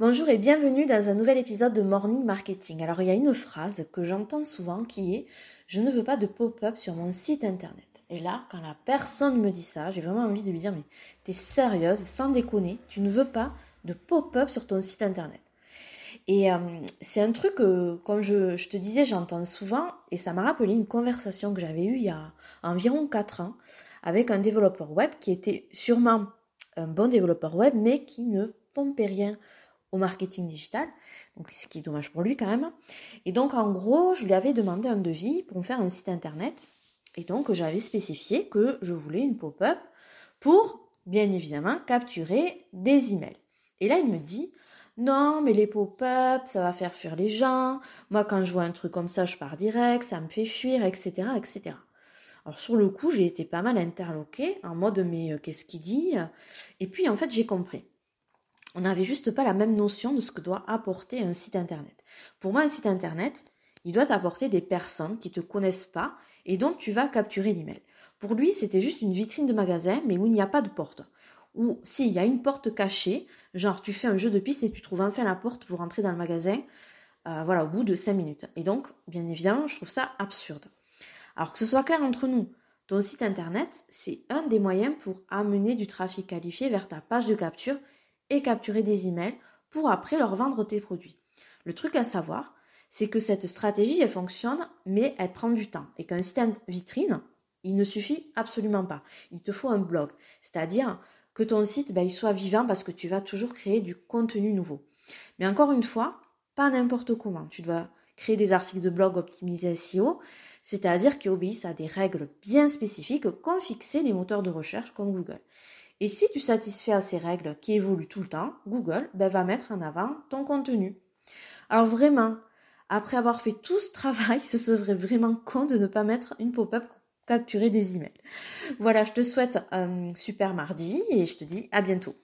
Bonjour et bienvenue dans un nouvel épisode de Morning Marketing. Alors il y a une phrase que j'entends souvent qui est je ne veux pas de pop-up sur mon site internet. Et là, quand la personne me dit ça, j'ai vraiment envie de lui dire mais t'es sérieuse, sans déconner, tu ne veux pas de pop-up sur ton site internet. Et euh, c'est un truc que, comme je, je te disais, j'entends souvent et ça m'a rappelé une conversation que j'avais eue il y a environ 4 ans avec un développeur web qui était sûrement un bon développeur web mais qui ne pompait rien au marketing digital, donc ce qui est dommage pour lui quand même. Et donc en gros, je lui avais demandé un devis pour me faire un site internet, et donc j'avais spécifié que je voulais une pop-up pour, bien évidemment, capturer des emails. Et là, il me dit, non, mais les pop-up, ça va faire fuir les gens. Moi, quand je vois un truc comme ça, je pars direct, ça me fait fuir, etc., etc. Alors sur le coup, j'ai été pas mal interloquée en mode mais euh, qu'est-ce qu'il dit? Et puis en fait, j'ai compris on n'avait juste pas la même notion de ce que doit apporter un site internet. Pour moi, un site internet, il doit apporter des personnes qui te connaissent pas et dont tu vas capturer l'email. Pour lui, c'était juste une vitrine de magasin, mais où il n'y a pas de porte. Ou s'il y a une porte cachée, genre tu fais un jeu de piste et tu trouves enfin la porte pour entrer dans le magasin, euh, voilà, au bout de 5 minutes. Et donc, bien évidemment, je trouve ça absurde. Alors que ce soit clair entre nous, ton site internet, c'est un des moyens pour amener du trafic qualifié vers ta page de capture capturer des emails pour après leur vendre tes produits. Le truc à savoir, c'est que cette stratégie, elle fonctionne, mais elle prend du temps. Et qu'un site vitrine, il ne suffit absolument pas. Il te faut un blog. C'est-à-dire que ton site, ben, il soit vivant parce que tu vas toujours créer du contenu nouveau. Mais encore une fois, pas n'importe comment. Tu dois créer des articles de blog optimisés SEO, c'est-à-dire qui obéissent à des règles bien spécifiques qu'ont fixées les moteurs de recherche comme Google. Et si tu satisfais à ces règles qui évoluent tout le temps, Google ben, va mettre en avant ton contenu. Alors vraiment, après avoir fait tout ce travail, ce serait vraiment con de ne pas mettre une pop-up capturer des emails. Voilà, je te souhaite un super mardi et je te dis à bientôt.